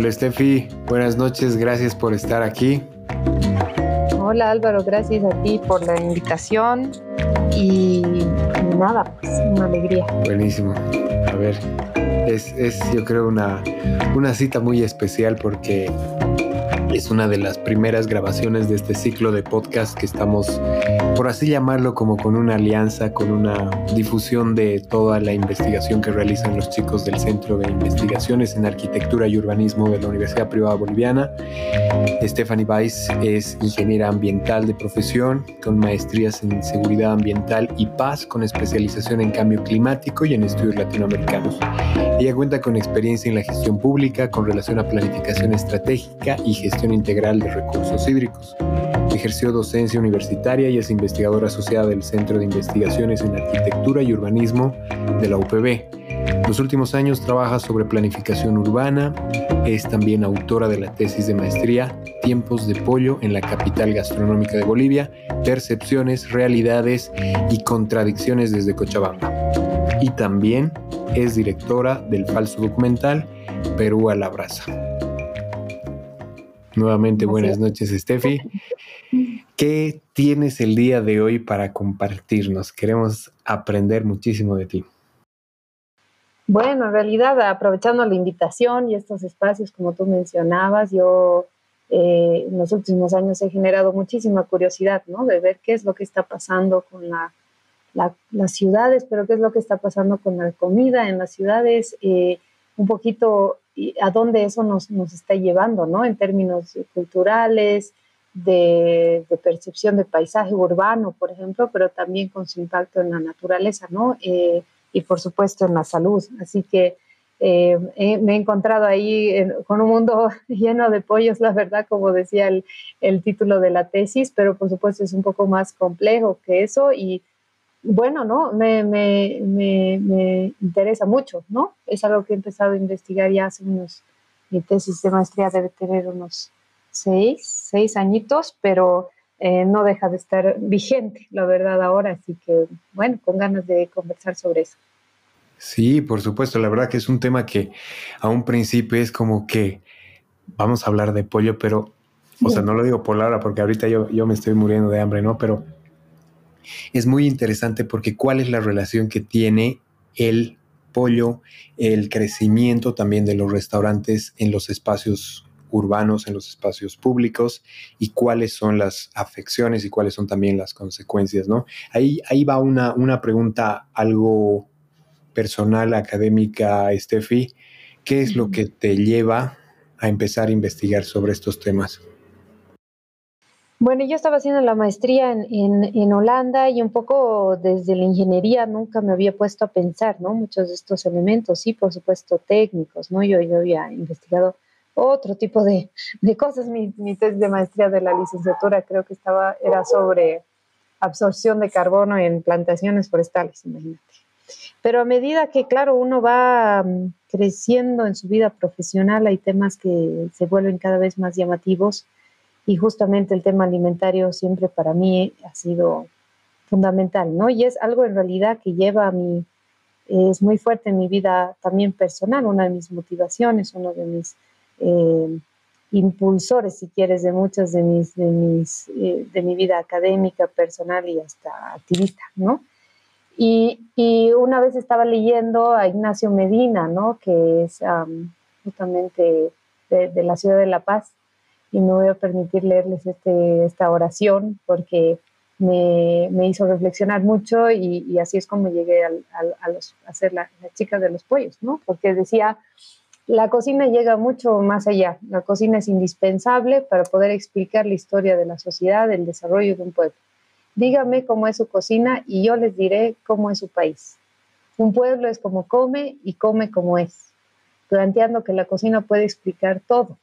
Hola Steffi, buenas noches, gracias por estar aquí. Hola Álvaro, gracias a ti por la invitación y, nada, pues una alegría. Buenísimo. A ver, es, es yo creo una, una cita muy especial porque es una de las primeras grabaciones de este ciclo de podcast que estamos, por así llamarlo, como con una alianza, con una difusión de toda la investigación que realizan los chicos del Centro de Investigaciones en Arquitectura y Urbanismo de la Universidad Privada Boliviana. Stephanie Weiss es ingeniera ambiental de profesión, con maestrías en seguridad ambiental y paz, con especialización en cambio climático y en estudios latinoamericanos. Ella cuenta con experiencia en la gestión pública con relación a planificación estratégica y gestión Integral de Recursos Hídricos. Ejerció docencia universitaria y es investigadora asociada del Centro de Investigaciones en Arquitectura y Urbanismo de la UPB. Los últimos años trabaja sobre planificación urbana, es también autora de la tesis de maestría Tiempos de Pollo en la capital gastronómica de Bolivia, Percepciones, Realidades y Contradicciones desde Cochabamba. Y también es directora del falso documental Perú a la brasa. Nuevamente buenas noches, Steffi. ¿Qué tienes el día de hoy para compartirnos? Queremos aprender muchísimo de ti. Bueno, en realidad, aprovechando la invitación y estos espacios, como tú mencionabas, yo eh, en los últimos años he generado muchísima curiosidad, ¿no? De ver qué es lo que está pasando con las ciudades, pero qué es lo que está pasando con la comida en las ciudades, eh, un poquito a dónde eso nos, nos, está llevando, ¿no? En términos culturales, de, percepción de paisaje urbano, por ejemplo, pero también con su impacto en la naturaleza, ¿no? Eh, y por supuesto en la salud. Así que eh, me he encontrado ahí con un mundo lleno de pollos, la verdad, como decía el, el, título de la tesis, pero por supuesto es un poco más complejo que eso y bueno, ¿no? Me, me, me, interesa mucho, ¿no? Es algo que he empezado a investigar ya hace unos, mi tesis de maestría debe tener unos seis, seis añitos, pero eh, no deja de estar vigente, la verdad, ahora, así que, bueno, con ganas de conversar sobre eso. Sí, por supuesto, la verdad que es un tema que a un principio es como que vamos a hablar de pollo, pero, o sea, no lo digo por la porque ahorita yo, yo me estoy muriendo de hambre, ¿no? Pero es muy interesante porque cuál es la relación que tiene el pollo, el crecimiento también de los restaurantes en los espacios urbanos, en los espacios públicos y cuáles son las afecciones y cuáles son también las consecuencias, ¿no? Ahí, ahí va una, una pregunta algo personal, académica, Steffi. ¿Qué es lo que te lleva a empezar a investigar sobre estos temas? Bueno, yo estaba haciendo la maestría en, Holanda y un poco desde la ingeniería nunca me había puesto a pensar, ¿no? Muchos de estos elementos, sí, por supuesto, técnicos, ¿no? Yo, yo había investigado otro tipo de, cosas. Mi, mi, tesis de maestría de la licenciatura creo que estaba, era sobre absorción de carbono en plantaciones forestales, imagínate. Pero a medida que, claro, uno va mm, creciendo en su vida profesional, hay temas que se vuelven cada vez más llamativos y justamente el tema alimentario siempre para mí ha sido fundamental, ¿no? Y es algo en realidad que lleva a mí, es muy fuerte en mi vida también personal, una de mis motivaciones, uno de mis eh, impulsores, si quieres, de muchas de mis, de mis, eh, de mi vida académica, personal y hasta activista, ¿no? Y, y, una vez estaba leyendo a Ignacio Medina, ¿no? Que es justamente de, de la ciudad de La Paz, y me voy a permitir leerles este, esta oración porque me, me, hizo reflexionar mucho y, así es como llegué a, los, a ser la, chica de los pollos, ¿no? Porque decía, la cocina llega mucho más allá, la cocina es indispensable para poder explicar la historia de la sociedad, el desarrollo de un pueblo. Dígame cómo es su cocina y yo les diré cómo es su país. Un pueblo es como come y come como es, planteando que la cocina puede explicar todo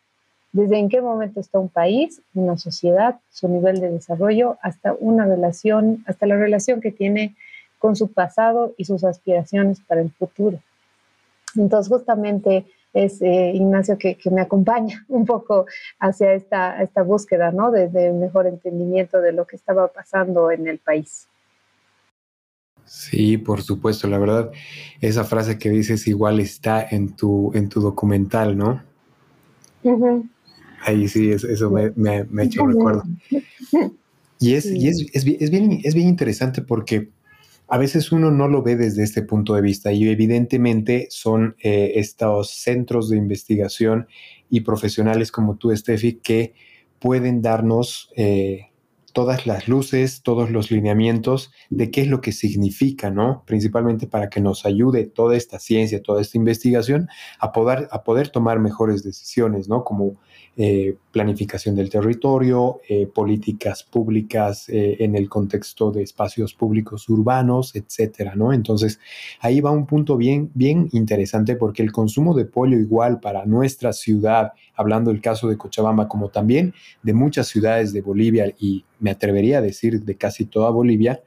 desde en qué momento está un país, una sociedad, su nivel de desarrollo, hasta una relación, hasta la relación que tiene con su pasado y sus aspiraciones para el futuro. Entonces, justamente es eh, Ignacio que, me acompaña un poco hacia esta, esta búsqueda, ¿no? Desde un mejor entendimiento de lo que estaba pasando en el país. Sí, por supuesto, la verdad, esa frase que dices igual está en tu, en tu documental, ¿no? Ahí sí, eso me, ha hecho recuerdo. Y, es, y es, es, bien, es bien interesante porque a veces uno no lo ve desde este punto de vista y evidentemente son eh, estos centros de investigación y profesionales como tú, Steffi, que pueden darnos eh, todas las luces, todos los lineamientos de qué es lo que significa, ¿no? Principalmente para que nos ayude toda esta ciencia, toda esta investigación a poder, a poder tomar mejores decisiones, ¿no? Como eh, planificación del territorio, eh, políticas públicas eh, en el contexto de espacios públicos urbanos, etcétera, ¿no? Entonces, ahí va un punto bien, bien interesante porque el consumo de pollo igual para nuestra ciudad, hablando del caso de Cochabamba, como también de muchas ciudades de Bolivia y me atrevería a decir de casi toda Bolivia,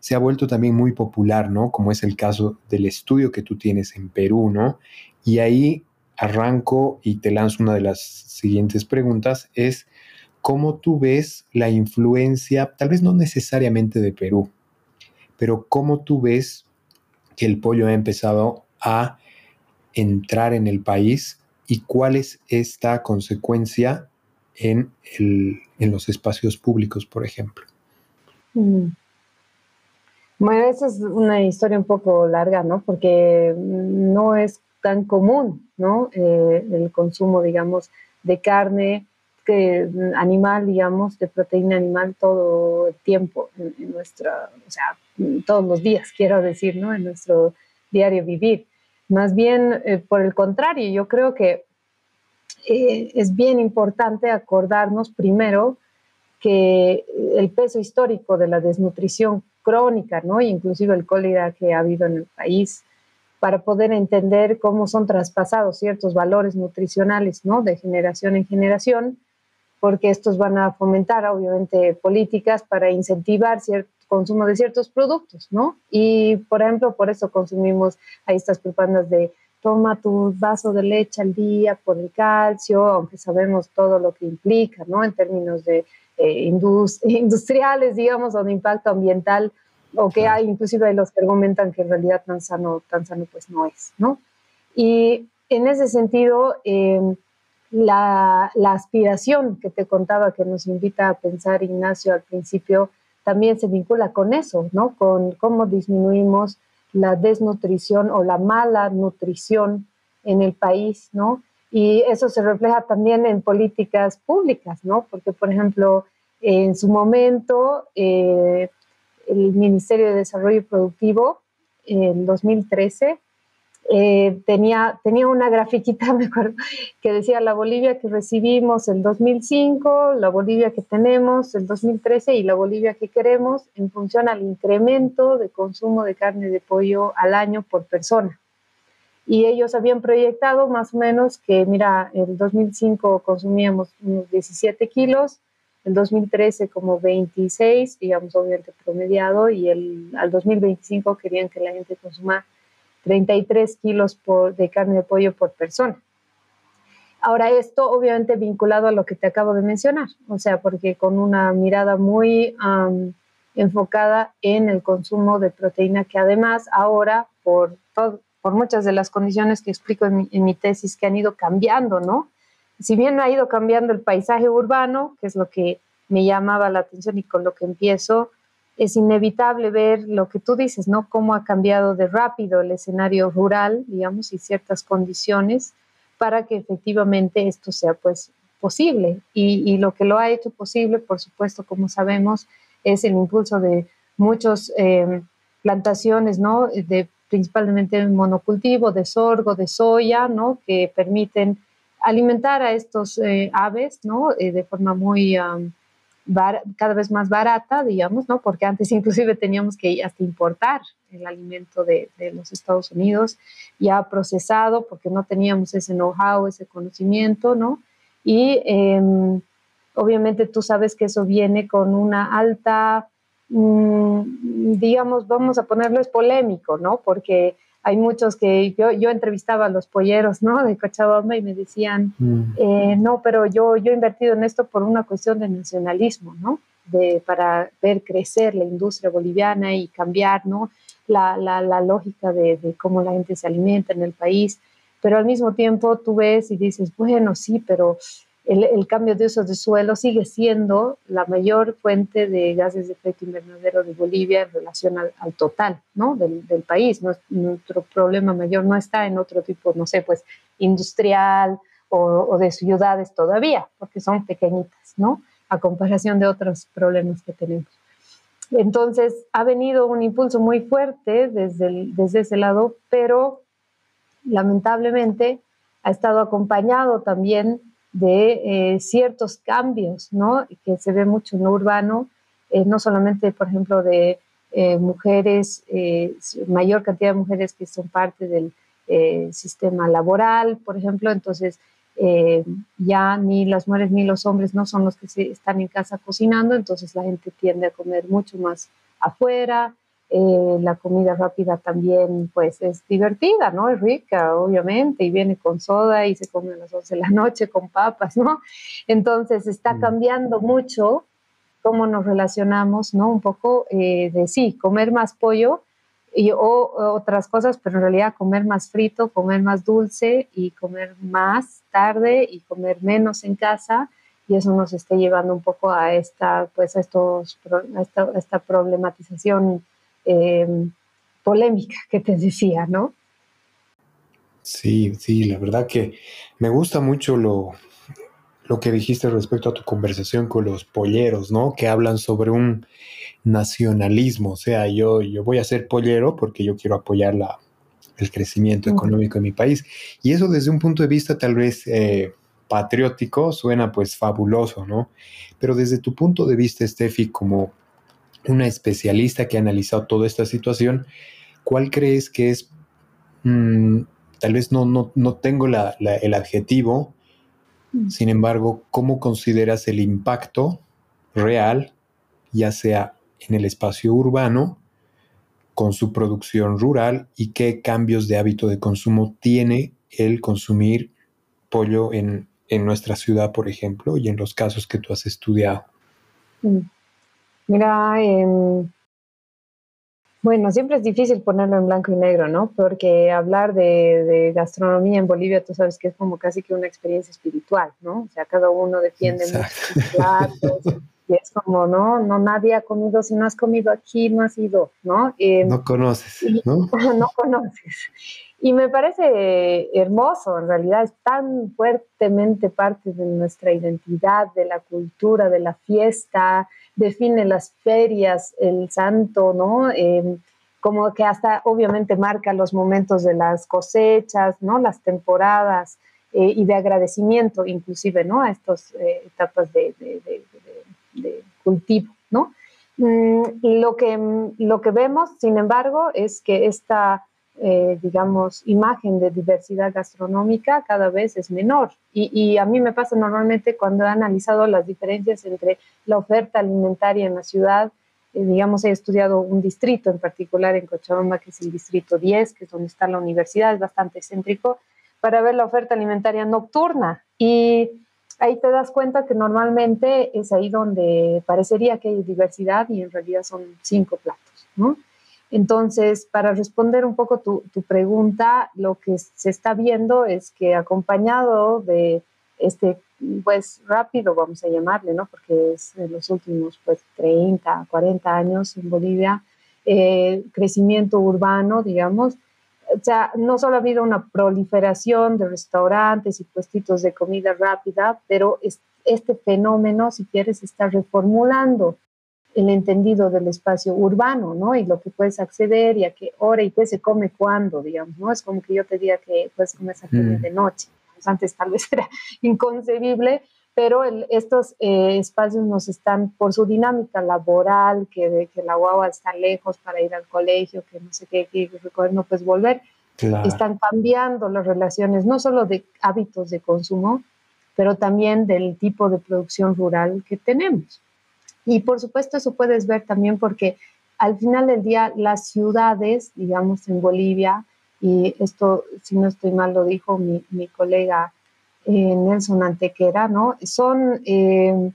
se ha vuelto también muy popular, ¿no? Como es el caso del estudio que tú tienes en Perú, ¿no? Y ahí arranco y te lanzo una de las siguientes preguntas, es cómo tú ves la influencia, tal vez no necesariamente de Perú, pero cómo tú ves que el pollo ha empezado a entrar en el país y cuál es esta consecuencia en, los espacios públicos, por ejemplo. Mm. Bueno, esa es una historia un poco larga, ¿no? Porque no es tan común, ¿no? Eh, el consumo, digamos, de carne animal, digamos, de proteína animal todo el tiempo en, nuestra, o sea, todos los días, quiero decir, ¿no? En nuestro diario vivir. Más bien, eh, por el contrario, yo creo que eh, es bien importante acordarnos primero que el peso histórico de la desnutrición crónica, ¿no? inclusive el cólera que ha habido en el país, para poder entender cómo son traspasados ciertos valores nutricionales, ¿no? De generación en generación, porque estos van a fomentar, obviamente, políticas para incentivar cierto consumo de ciertos productos, ¿no? Y, por ejemplo, por eso consumimos a estas propagandas de toma tu vaso de leche al día por el calcio, aunque sabemos todo lo que implica, ¿no? En términos de eh, industriales, digamos, o de impacto ambiental o que hay inclusive hay los que argumentan que en realidad tan sano, tan sano pues no es, ¿no? Y en ese sentido, em, la, la, aspiración que te contaba que nos invita a pensar Ignacio al principio también se vincula con eso, ¿no? Con cómo disminuimos la desnutrición o la mala nutrición en el país, ¿no? Y eso se refleja también en políticas públicas, ¿no? Porque, por ejemplo, en su momento, eh, el Ministerio de Desarrollo Productivo en 2013 eh, tenía, tenía una grafiquita, me acuerdo, que decía la Bolivia que recibimos el 2005, la Bolivia que tenemos el 2013 y la Bolivia que queremos en función al incremento de consumo de carne de pollo al año por persona. Y ellos habían proyectado más o menos que, mira, en el 2005 consumíamos unos 17 kilos, el 2013 como 26, digamos obviamente promediado, y el, al 2025 querían que la gente consuma 33 kilos de carne de pollo por persona. Ahora, esto obviamente vinculado a lo que te acabo de mencionar, o sea, porque con una mirada muy enfocada en el consumo de proteína, que además ahora, por, por muchas de las condiciones que explico en mi, en mi tesis, que han ido cambiando, ¿no? si bien ha ido cambiando el paisaje urbano, que es lo que me llamaba la atención y con lo que empiezo, es inevitable ver lo que tú dices, ¿no? Cómo ha cambiado de rápido el escenario rural, digamos, y ciertas condiciones para que efectivamente esto sea, pues, posible. Y, lo que lo ha hecho posible, por supuesto, como sabemos, es el impulso de muchas eh, plantaciones, ¿no? De principalmente monocultivo, de sorgo, de soya, ¿no? Que permiten alimentar a estos eh, aves, ¿no? Eh, de forma muy cada vez más barata, digamos, ¿no? Porque antes inclusive teníamos que hasta importar el alimento de, los Estados Unidos ya procesado porque no teníamos ese know-how, ese conocimiento, ¿no? Y em, obviamente tú sabes que eso viene con una alta, mm, digamos, vamos a ponerlo es polémico, ¿no? Porque hay muchos que yo, yo entrevistaba a los polleros, ¿no? De Cochabamba y me decían, mm. eh, no, pero yo, yo he invertido en esto por una cuestión de nacionalismo, ¿no? De, para ver crecer la industria boliviana y cambiar, ¿no? La, la, la lógica de, de, cómo la gente se alimenta en el país. pero al mismo tiempo tú ves y dices, bueno, sí, pero el, cambio de uso de suelo sigue siendo la mayor fuente de gases de efecto invernadero de Bolivia en relación al, total ¿no? del, del país. Nuestro problema mayor no está en otro tipo, no sé, pues industrial o, de ciudades todavía, porque son pequeñitas, ¿no? A comparación de otros problemas que tenemos. Entonces, ha venido un impulso muy fuerte desde, desde ese lado, pero lamentablemente ha estado acompañado también de eh, ciertos cambios, ¿no? Que se ve mucho en lo urbano, eh, no solamente, por ejemplo, de eh, mujeres, mayor cantidad de mujeres que son parte del sistema laboral, por ejemplo, entonces ya ni las mujeres ni los hombres no son los que se están en casa cocinando, entonces la gente tiende a comer mucho más afuera, eh, la comida rápida también pues es divertida, ¿no? Es rica, obviamente, y viene con soda y se come a las 11 de la noche con papas, ¿no? Entonces está mm. cambiando mucho cómo nos relacionamos, ¿no? Un poco eh, de sí, comer más pollo y, o, otras cosas, pero en realidad comer más frito, comer más dulce y comer más tarde y comer menos en casa y eso nos está llevando un poco a esta, pues, a estos, a esta, a esta problematización eh, polémica que te decía, ¿no? Sí, sí, la verdad que me gusta mucho lo, lo que dijiste respecto a tu conversación con los polleros, ¿no? Que hablan sobre un nacionalismo, o sea, yo, yo voy a ser pollero porque yo quiero apoyar la, el crecimiento económico de mi país. Y eso desde un punto de vista tal vez eh, patriótico suena pues fabuloso, ¿no? Pero desde tu punto de vista, Steffi, como una especialista que ha analizado toda esta situación, ¿cuál crees que es, mm, tal vez no, no, tengo el adjetivo, mm. sin embargo, cómo consideras el impacto real, ya sea en el espacio urbano, con su producción rural y qué cambios de hábito de consumo tiene el consumir pollo en, nuestra ciudad, por ejemplo, y en los casos que tú has estudiado? Mm. Mira, em, bueno, siempre es difícil ponerlo en blanco y negro, ¿no? Porque hablar de, gastronomía en Bolivia, tú sabes que es como casi que una experiencia espiritual, ¿no? O sea, cada uno defiende muchos platos. Y es como, no, no, nadie ha comido, si no has comido aquí, no has ido, ¿no? Em, no conoces, ¿no? no conoces. Y me parece hermoso, en realidad es tan fuertemente parte de nuestra identidad, de la cultura, de la fiesta, define las ferias, el santo, ¿no? Em, como que hasta obviamente marca los momentos de las cosechas, ¿no? Las temporadas eh, y de agradecimiento inclusive, ¿no? A estas eh, etapas de, cultivo, ¿no? Mm, lo, que, lo que vemos, sin embargo, es que esta eh, digamos, imagen de diversidad gastronómica cada vez es menor. Y, a mí me pasa normalmente cuando he analizado las diferencias entre la oferta alimentaria en la ciudad, eh, digamos, he estudiado un distrito en particular en Cochabamba, que es el distrito 10, que es donde está la universidad, es bastante céntrico, para ver la oferta alimentaria nocturna. Y ahí te das cuenta que normalmente es ahí donde parecería que hay diversidad y en realidad son cinco platos, ¿no? Entonces, para responder un poco tu, pregunta, lo que se está viendo es que acompañado de este, pues rápido, vamos a llamarle, ¿no? Porque es en los últimos, pues, 30, 40 años en Bolivia, eh, crecimiento urbano, digamos, o sea, no solo ha habido una proliferación de restaurantes y puestitos de comida rápida, pero este fenómeno, si quieres, está reformulando el entendido del espacio urbano, ¿no? Y lo que puedes acceder y a qué hora y qué se come cuándo, digamos, ¿no? Es como que yo te diga que puedes comer mm. de noche. Pues antes tal vez era inconcebible, pero estos eh, espacios nos están, por su dinámica laboral, que, que la guagua está lejos para ir al colegio, que no sé qué, que recoger, no puedes volver, están cambiando las relaciones, no solo de hábitos de consumo, pero también del tipo de producción rural que tenemos. Y por supuesto eso puedes ver también porque al final del día las ciudades, digamos en Bolivia, y esto si no estoy mal lo dijo mi, mi colega eh, Nelson Antequera, ¿no? Son, eh,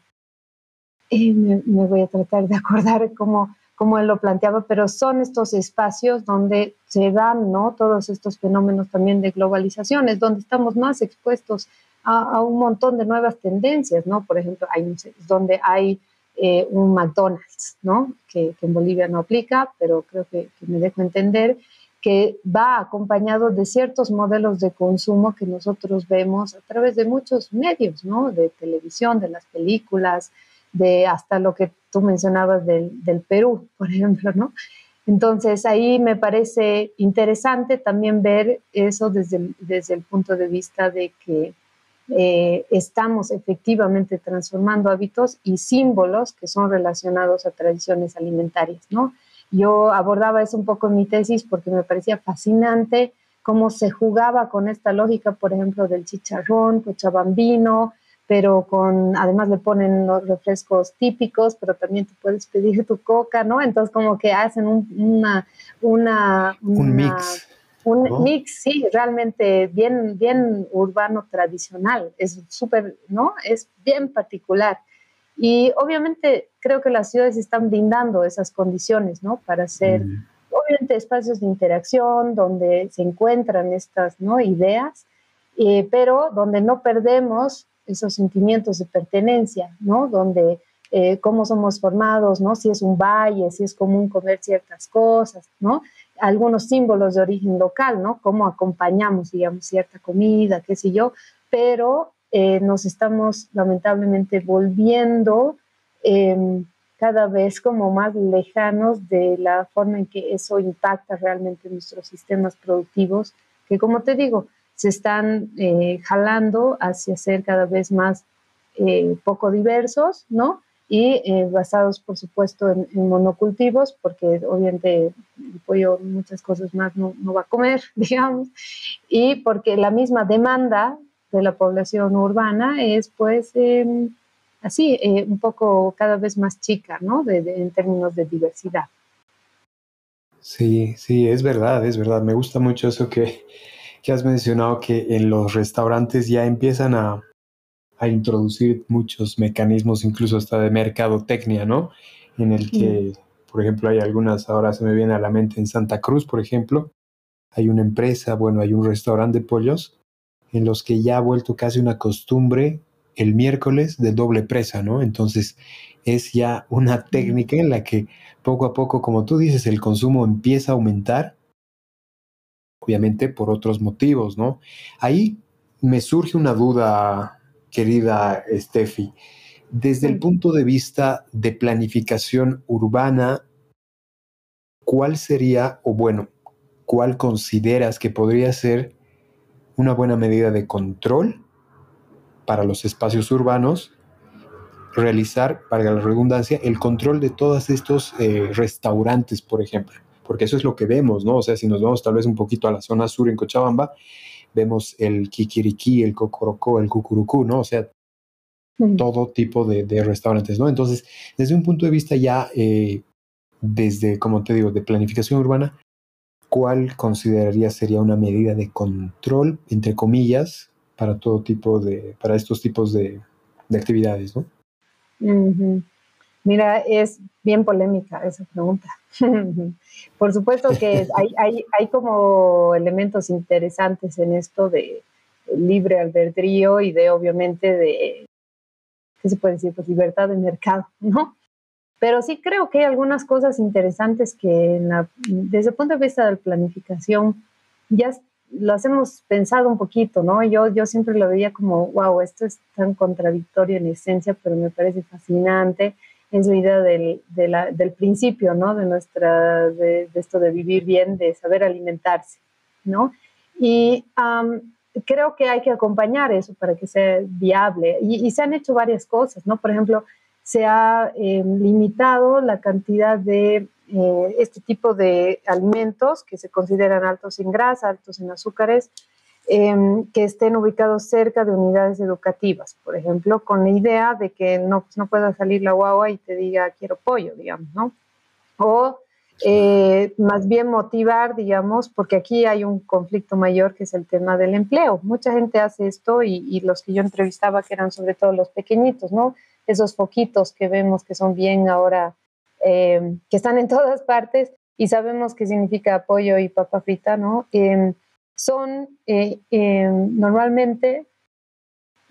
eh, me, voy a tratar de acordar cómo, como él lo planteaba, pero son estos espacios donde se dan ¿no? todos estos fenómenos también de globalizaciones, donde estamos más expuestos a, un montón de nuevas tendencias, ¿no? Por ejemplo, hay donde hay eh, un McDonald's, ¿no? Que, en Bolivia no aplica, pero creo que, me dejo entender, que va acompañado de ciertos modelos de consumo que nosotros vemos a través de muchos medios, ¿no? De televisión, de las películas, de hasta lo que tú mencionabas del, Perú, por ejemplo, ¿no? Entonces ahí me parece interesante también ver eso desde el punto de vista de que eh, estamos efectivamente transformando hábitos y símbolos que son relacionados a tradiciones alimentarias, ¿no? Yo abordaba eso un poco en mi tesis porque me parecía fascinante cómo se jugaba con esta lógica, por ejemplo, del chicharrón, cochabambino, pero con, además le ponen los refrescos típicos, pero también tú puedes pedir tu coca, ¿no? Entonces como que hacen una, una, un mix. Un mix, sí, realmente bien, bien urbano tradicional, es súper, ¿no? Es bien particular. Y obviamente creo que las ciudades están brindando esas condiciones, ¿no? Para ser, obviamente, espacios de interacción donde se encuentran estas, ¿no? Ideas, eh, pero donde no perdemos esos sentimientos de pertenencia, ¿no? Donde eh, cómo somos formados, ¿no? Si es un valle, si es común comer ciertas cosas, ¿no? Algunos símbolos de origen local, ¿no? Cómo acompañamos, digamos, cierta comida, qué sé yo, pero eh, nos estamos lamentablemente volviendo em, cada vez como más lejanos de la forma en que eso impacta realmente nuestros sistemas productivos, que como te digo, se están eh, jalando hacia ser cada vez más eh, poco diversos, ¿no? Y eh, basados, por supuesto, en, monocultivos, porque obviamente el pollo muchas cosas más no, no, va a comer, digamos, y porque la misma demanda de la población urbana es, pues, em, así, un poco cada vez más chica, ¿no? en términos de diversidad. Sí, sí, es verdad, es verdad. Me gusta mucho eso que, que has mencionado que en los restaurantes ya empiezan a, a introducir muchos mecanismos, incluso hasta de mercadotecnia, ¿no? En el que, por ejemplo, hay algunas, ahora se me viene a la mente en Santa Cruz, por ejemplo, hay una empresa, bueno, hay un restaurante de pollos en los que ya ha vuelto casi una costumbre el miércoles de doble presa, ¿no? Entonces es ya una técnica en la que poco a poco, como tú dices, el consumo empieza a aumentar obviamente por otros motivos, ¿no? Ahí me surge una duda, querida Steffi. Desde el punto de vista de planificación urbana, ¿cuál sería, o bueno, cuál consideras que podría ser una buena medida de control para los espacios urbanos? Realizar, para la redundancia, el control de todos estos eh, restaurantes, por ejemplo porque eso es lo que vemos, ¿no? O sea, si nos vamos tal vez un poquito a la zona sur en Cochabamba, vemos el kikiriki, el cocorocó, el cucurucú, ¿no? O sea, todo tipo de, restaurantes, ¿no? Entonces, desde un punto de vista ya, eh, desde, como te digo, de planificación urbana, ¿cuál consideraría sería una medida de control, entre comillas, para todo tipo de, para estos tipos de, actividades, ¿no? Mira, es bien polémica esa pregunta. Por supuesto que hay, hay, hay, como elementos interesantes en esto de libre albedrío y de obviamente de, ¿qué se puede decir? Pues libertad de mercado, ¿no? Pero sí creo que hay algunas cosas interesantes que desde el punto de vista de la planificación ya las hemos pensado un poquito, ¿no? Yo, yo siempre lo veía como, wow, esto es tan contradictorio en esencia, pero me parece fascinante es la idea del, del principio, ¿no? De nuestra, de, esto de vivir bien, de saber alimentarse, ¿no? Y creo que hay que acompañar eso para que sea viable. Y, se han hecho varias cosas, ¿no? Por ejemplo, se ha eh, limitado la cantidad de eh, este tipo de alimentos que se consideran altos en grasa, altos en azúcares, Em, que estén ubicados cerca de unidades educativas, por ejemplo, con la idea de que no, pues, no pueda salir la guagua y te diga quiero pollo, digamos, ¿no? O eh, más bien motivar, digamos, porque aquí hay un conflicto mayor que es el tema del empleo. Mucha gente hace esto y, y, los que yo entrevistaba, que eran sobre todo los pequeñitos, ¿no? Esos foquitos que vemos que son bien ahora eh, que están en todas partes y sabemos qué significa apoyo y papa frita, ¿no? Son eh, em, normalmente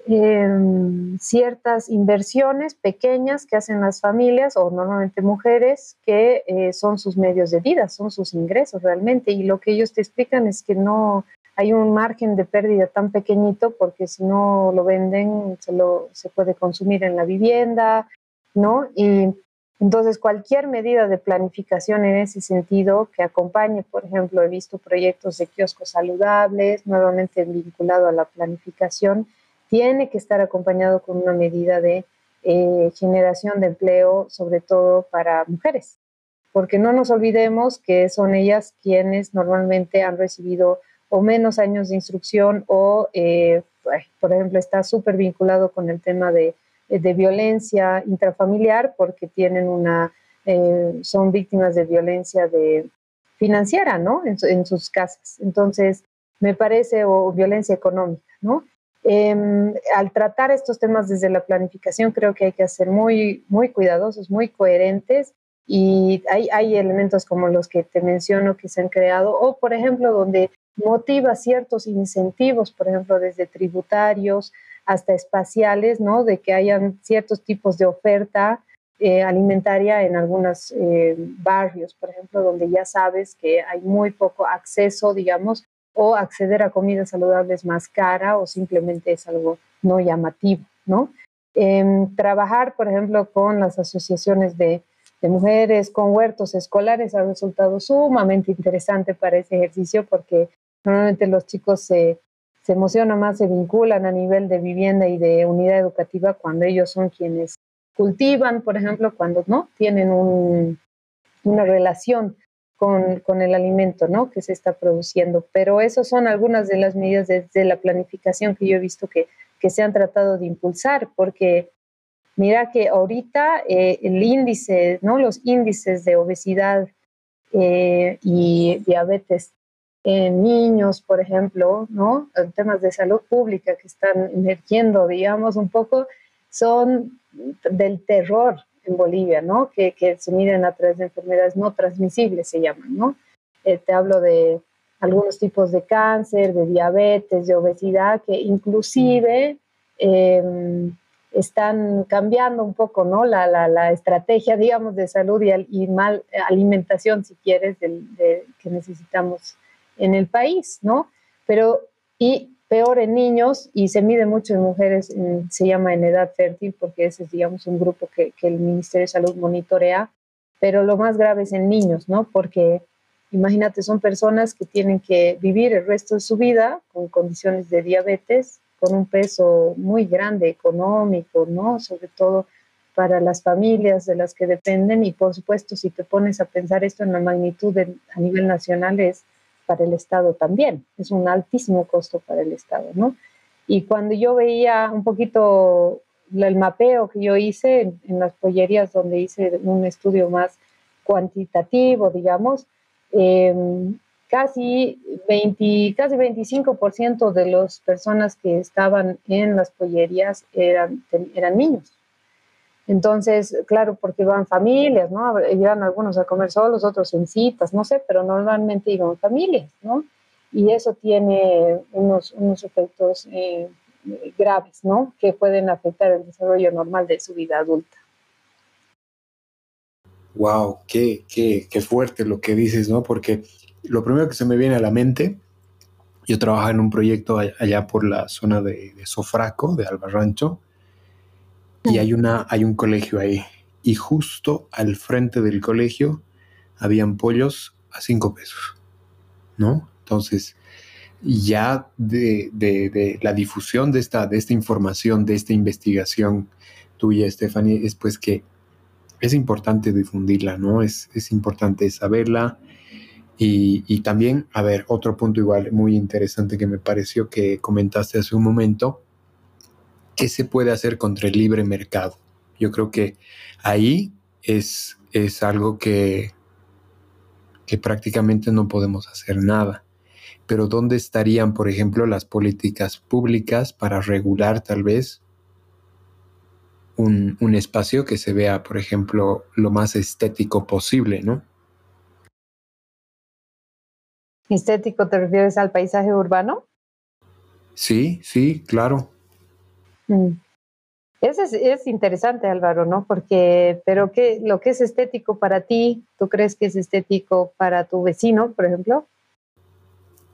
em, ciertas inversiones pequeñas que hacen las familias o normalmente mujeres que eh, son sus medios de vida, son sus ingresos realmente y lo que ellos te explican es que no hay un margen de pérdida tan pequeñito porque si no lo venden se, lo, se puede consumir en la vivienda, ¿no? Y entonces, cualquier medida de planificación en ese sentido que acompañe, por ejemplo, he visto proyectos de kioscos saludables, nuevamente vinculado a la planificación, tiene que estar acompañado con una medida de eh, generación de empleo, sobre todo para mujeres, porque no nos olvidemos que son ellas quienes normalmente han recibido o menos años de instrucción o, eh, por ejemplo, está súper vinculado con el tema de de violencia intrafamiliar porque tienen una, eh, son víctimas de violencia de, financiera, ¿no? En, sus casas. Entonces, me parece, o violencia económica, ¿no? Em, al tratar estos temas desde la planificación, creo que hay que ser muy, muy cuidadosos, muy coherentes y hay, hay elementos como los que te menciono que se han creado, o por ejemplo, donde motiva ciertos incentivos, por ejemplo, desde tributarios hasta espaciales, ¿no? De que hayan ciertos tipos de oferta eh, alimentaria en algunos eh, barrios, por ejemplo, donde ya sabes que hay muy poco acceso, digamos, o acceder a comidas saludables más cara o simplemente es algo no llamativo, ¿no? Em, trabajar, por ejemplo, con las asociaciones de, de mujeres, con huertos escolares ha resultado sumamente interesante para ese ejercicio porque normalmente los chicos se se emocionan más, se vinculan a nivel de vivienda y de unidad educativa cuando ellos son quienes cultivan, por ejemplo, cuando no tienen una relación con, el alimento ¿no? que se está produciendo. Pero esas son algunas de las medidas de, la planificación que yo he visto que, que, se han tratado de impulsar, porque mira que ahorita eh, el índice, ¿no? los índices de obesidad eh, y diabetes en niños, por ejemplo, ¿no? En temas de salud pública que están emergiendo, digamos, un poco, son del terror en Bolivia, ¿no? Que, se miden a través de enfermedades no transmisibles, se llaman, ¿no? Eh, te hablo de algunos tipos de cáncer, de diabetes, de obesidad, que inclusive em, están cambiando un poco, ¿no? La, la, la, estrategia, digamos, de salud y, mal alimentación, si quieres, de, que necesitamos en el país, ¿no? Pero, y peor en niños, y se mide mucho en mujeres, se llama en edad fértil, porque ese es, digamos, un grupo que, que, el Ministerio de Salud monitorea, pero lo más grave es en niños, ¿no? Porque imagínate, son personas que tienen que vivir el resto de su vida con condiciones de diabetes, con un peso muy grande económico, ¿no? Sobre todo para las familias de las que dependen y por supuesto si te pones a pensar esto en la magnitud a nivel nacional es para el Estado también. Es un altísimo costo para el Estado, ¿no? Y cuando yo veía un poquito el mapeo que yo hice en, las pollerías donde hice un estudio más cuantitativo, digamos, em, casi, 20, casi 25% de las personas que estaban en las pollerías eran, eran niños. Entonces, claro, porque iban familias, ¿no? Iban algunos a comer solos, otros en citas, no sé, pero normalmente iban familias, ¿no? Y eso tiene unos, unos efectos eh, graves, ¿no? Que pueden afectar el desarrollo normal de su vida adulta. Wow, qué, qué, qué fuerte lo que dices, ¿no? Porque lo primero que se me viene a la mente, yo trabajaba en un proyecto allá por la zona de, de Sofraco, de Albarrancho, y hay, una, hay un colegio ahí. Y justo al frente del colegio habían pollos a cinco pesos, ¿no? Entonces, ya de, de, la difusión de esta, de esta información, de esta investigación tuya, Stephanie, es pues que es importante difundirla, ¿no? Es, es importante saberla. Y, y, también, a ver, otro punto igual muy interesante que me pareció que comentaste hace un momento, ¿qué se puede hacer contra el libre mercado? Yo creo que ahí es, es algo que, que prácticamente no podemos hacer nada. Pero ¿dónde estarían, por ejemplo, las políticas públicas para regular tal vez un, un, espacio que se vea, por ejemplo, lo más estético posible, ¿no? ¿Estético te refieres al paisaje urbano? Sí, sí, claro. Mm. Eso es, es, interesante, Álvaro, ¿no? Porque, pero ¿qué, lo que es estético para ti, ¿tú crees que es estético para tu vecino, por ejemplo?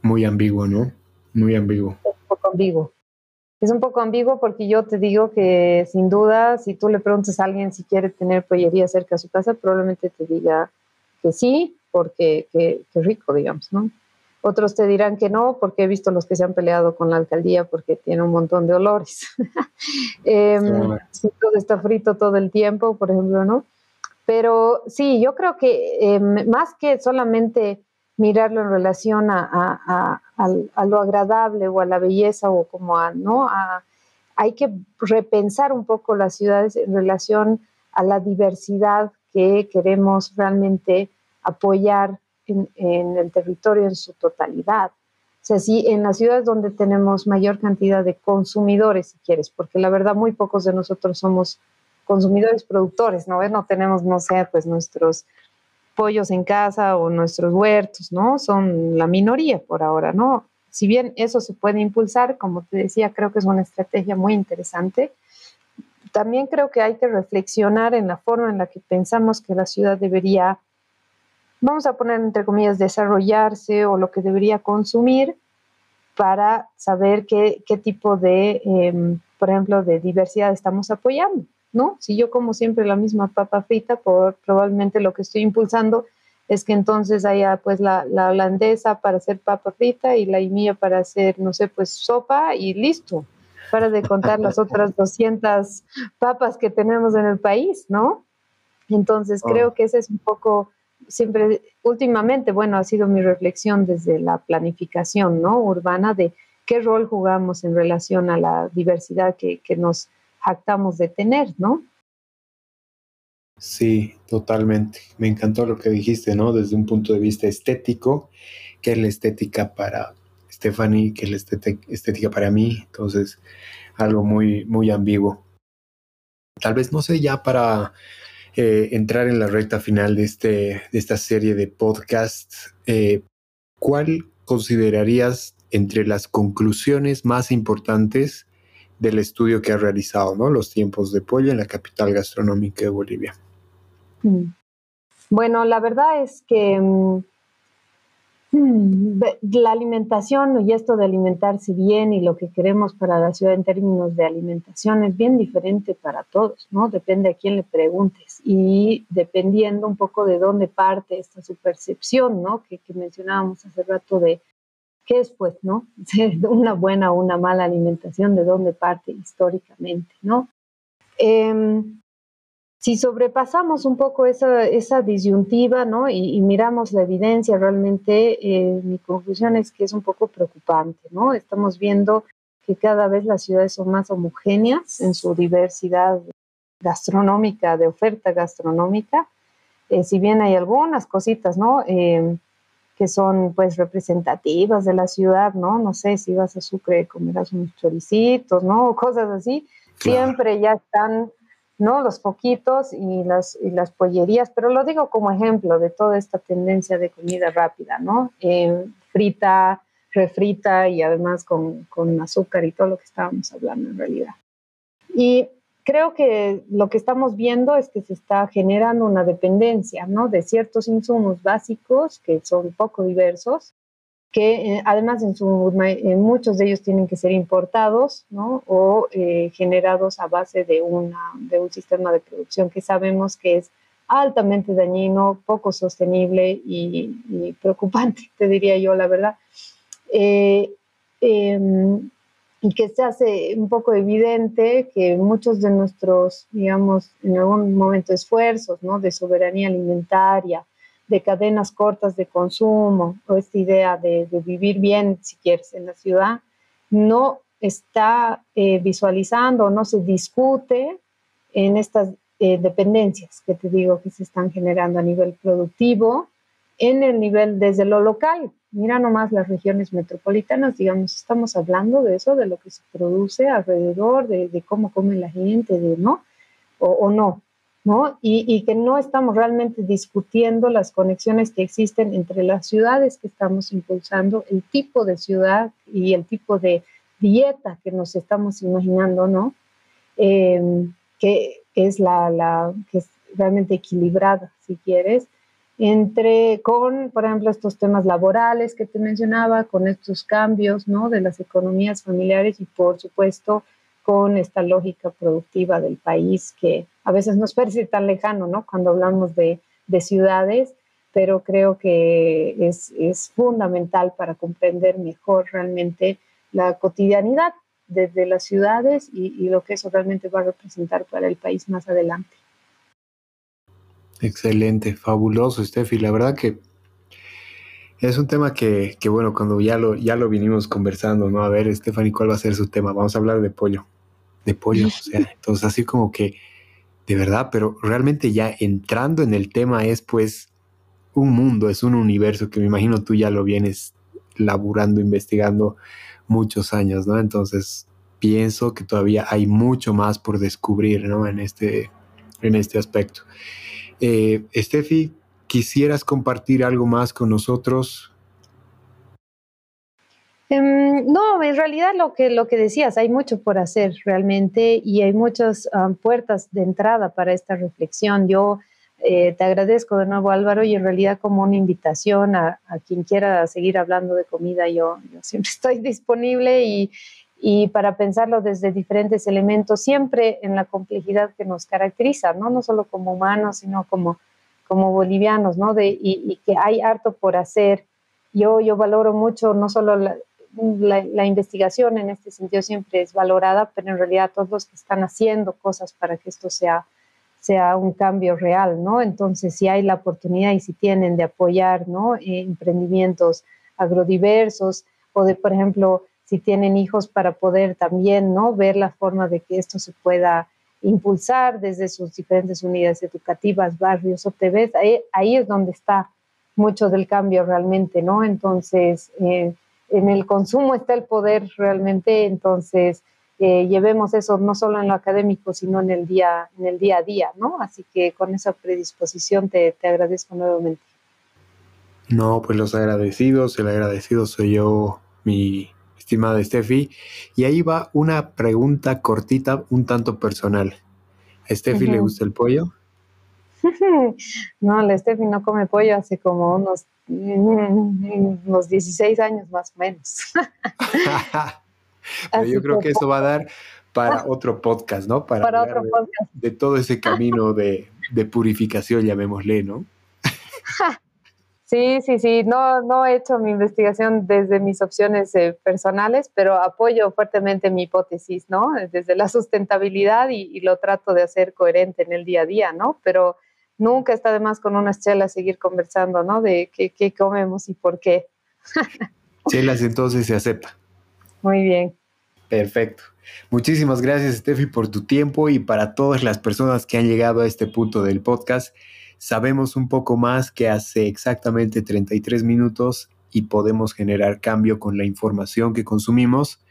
Muy ambiguo, ¿no? Muy ambiguo. Es un poco ambiguo. Es un poco ambiguo porque yo te digo que sin duda, si tú le preguntas a alguien si quiere tener pollería cerca de su casa, probablemente te diga que sí, porque qué rico, digamos, ¿no? Otros te dirán que no, porque he visto los que se han peleado con la alcaldía porque tiene un montón de olores. eh, sí. todo está frito todo el tiempo, por ejemplo, ¿no? Pero sí, yo creo que eh, más que solamente mirarlo en relación a, a, a, a, lo agradable o a la belleza o como a, ¿no? hay que repensar un poco las ciudades en relación a la diversidad que queremos realmente apoyar en, en, el territorio en su totalidad. O sea, sí, en las ciudades donde tenemos mayor cantidad de consumidores, si quieres, porque la verdad muy pocos de nosotros somos consumidores productores, ¿no? No tenemos, no sé, pues nuestros pollos en casa o nuestros huertos, ¿no? Son la minoría por ahora, ¿no? Si bien eso se puede impulsar, como te decía, creo que es una estrategia muy interesante. También creo que hay que reflexionar en la forma en la que pensamos que la ciudad debería vamos a poner entre comillas, desarrollarse o lo que debería consumir para saber qué, qué tipo de, eh, por ejemplo, de diversidad estamos apoyando, ¿no? Si yo como siempre la misma papa frita, por, probablemente lo que estoy impulsando es que entonces haya pues la, la holandesa para hacer papa frita y la mía para hacer, no sé, pues sopa y listo, para de contar las otras 200 papas que tenemos en el país, ¿no? Entonces oh. creo que ese es un poco siempre, últimamente, bueno, ha sido mi reflexión desde la planificación ¿no? urbana de qué rol jugamos en relación a la diversidad que, que nos jactamos de tener, ¿no? Sí, totalmente. Me encantó lo que dijiste, ¿no? Desde un punto de vista estético, qué es la estética para Stephanie, qué es la estética para mí. Entonces, algo muy, muy ambiguo. Tal vez, no sé, ya para eh, entrar en la recta final de, este, de esta serie de podcasts, eh, ¿cuál considerarías entre las conclusiones más importantes del estudio que has realizado, ¿no? Los tiempos de pollo en la capital gastronómica de Bolivia. Mm. Bueno, la verdad es que mm, la alimentación y esto de alimentarse bien y lo que queremos para la ciudad en términos de alimentación es bien diferente para todos, ¿no? Depende a quién le preguntes y dependiendo un poco de dónde parte esta su percepción, ¿no? Que, que mencionábamos hace rato de qué es, pues, ¿no? Una buena o una mala alimentación, de dónde parte históricamente, ¿no? Eh, si sobrepasamos un poco esa, esa disyuntiva ¿no? y, y, miramos la evidencia, realmente eh, mi conclusión es que es un poco preocupante. ¿no? Estamos viendo que cada vez las ciudades son más homogéneas en su diversidad gastronómica, de oferta gastronómica. Eh, si bien hay algunas cositas, ¿no? Eh, que son pues representativas de la ciudad, ¿no? No sé, si vas a Sucre comerás unos choricitos, ¿no? Cosas así. Claro. Siempre ya están ¿no? Los poquitos y las, y las pollerías, pero lo digo como ejemplo de toda esta tendencia de comida rápida, ¿no? Eh, frita, refrita y además con, con, azúcar y todo lo que estábamos hablando en realidad. Y creo que lo que estamos viendo es que se está generando una dependencia, ¿no? De ciertos insumos básicos que son poco diversos que eh, además en, muchos de ellos tienen que ser importados o eh, generados a base de, un sistema de producción que sabemos que es altamente dañino, poco sostenible y, preocupante, te diría yo, la verdad. Eh, eh, y que se hace un poco evidente que muchos de nuestros, digamos, en algún momento esfuerzos de soberanía alimentaria, de cadenas cortas de consumo o esta idea de, vivir bien, si quieres, en la ciudad, no está eh, visualizando, no se discute en estas eh, dependencias que te digo que se están generando a nivel productivo, en el nivel desde lo local. Mira nomás las regiones metropolitanas, digamos, estamos hablando de eso, de lo que se produce alrededor, de, de cómo come la gente, de, ¿no? o, no, ¿no? Y, que no estamos realmente discutiendo las conexiones que existen entre las ciudades que estamos impulsando, el tipo de ciudad y el tipo de dieta que nos estamos imaginando, ¿no? Em, que es la, la, que es realmente equilibrada, si quieres, entre con, por ejemplo, estos temas laborales que te mencionaba, con estos cambios, ¿no? De las economías familiares y, por supuesto, con esta lógica productiva del país que a veces nos parece tan lejano, ¿no? Cuando hablamos de, de ciudades, pero creo que es, es, fundamental para comprender mejor realmente la cotidianidad desde las ciudades y, y, lo que eso realmente va a representar para el país más adelante. Excelente, fabuloso, Steffi. La verdad que es un tema que, que, bueno, cuando ya lo, ya lo vinimos conversando, ¿no? A ver, Stephanie, ¿cuál va a ser su tema? Vamos a hablar de pollo de pollo. O sea, entonces así como que, de verdad, pero realmente ya entrando en el tema es pues un mundo, es un universo que me imagino tú ya lo vienes laburando, investigando muchos años, ¿no? Entonces pienso que todavía hay mucho más por descubrir, ¿no? En este, en este aspecto. Eh, Steffi, ¿quisieras compartir algo más con nosotros? Em, no, en realidad lo que, lo que decías, hay mucho por hacer realmente y hay muchas puertas de entrada para esta reflexión. Yo eh, te agradezco de nuevo Álvaro y en realidad como una invitación a, quien quiera seguir hablando de comida, yo, siempre estoy disponible y, y, para pensarlo desde diferentes elementos, siempre en la complejidad que nos caracteriza, no, no solo como humanos, sino como, como bolivianos, ¿no? De, y, y que hay harto por hacer. Yo, yo valoro mucho no solo la, la, investigación en este sentido siempre es valorada, pero en realidad todos los que están haciendo cosas para que esto sea, sea un cambio real, ¿no? Entonces, si hay la oportunidad y si tienen de apoyar, ¿no? Eh, emprendimientos agrodiversos o de, por ejemplo, si tienen hijos para poder también, ¿no? Ver la forma de que esto se pueda impulsar desde sus diferentes unidades educativas, barrios o TVs, ahí, ahí es donde está mucho del cambio realmente, ¿no? Entonces, eh, en el consumo está el poder realmente, entonces eh, llevemos eso no solo en lo académico, sino en el día, en el día a día, ¿no? Así que con esa predisposición te, te agradezco nuevamente. No, pues los agradecidos, el agradecido soy yo, mi estimada Steffi. Y ahí va una pregunta cortita, un tanto personal. ¿A Steffi le gusta el pollo? no, la Steffi no come pollo hace como unos unos 16 años más o menos. Pero yo creo que eso va a dar para otro podcast, ¿no? Para, otro de, podcast. De todo ese camino de, purificación, llamémosle, ¿no? Sí, sí, sí. No, no he hecho mi investigación desde mis opciones eh, personales, pero apoyo fuertemente mi hipótesis, ¿no? Desde la sustentabilidad y, y, lo trato de hacer coherente en el día a día, ¿no? Pero nunca está de más con unas chelas seguir conversando, ¿no? De qué, qué comemos y por qué. chelas entonces se acepta. Muy bien. Perfecto. Muchísimas gracias, Steffi, por tu tiempo y para todas las personas que han llegado a este punto del podcast. Sabemos un poco más que hace exactamente 33 minutos y podemos generar cambio con la información que consumimos,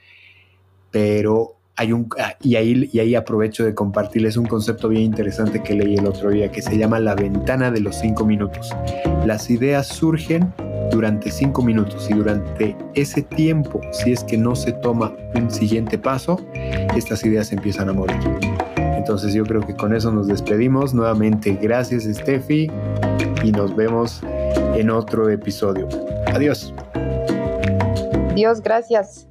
pero hay un, ah, y, ahí, y ahí aprovecho de compartirles un concepto bien interesante que leí el otro día que se llama la ventana de los cinco minutos. Las ideas surgen durante cinco minutos y durante ese tiempo, si es que no se toma un siguiente paso, estas ideas empiezan a morir. Entonces yo creo que con eso nos despedimos. Nuevamente, gracias Steffi y nos vemos en otro episodio. Adiós. Dios, gracias.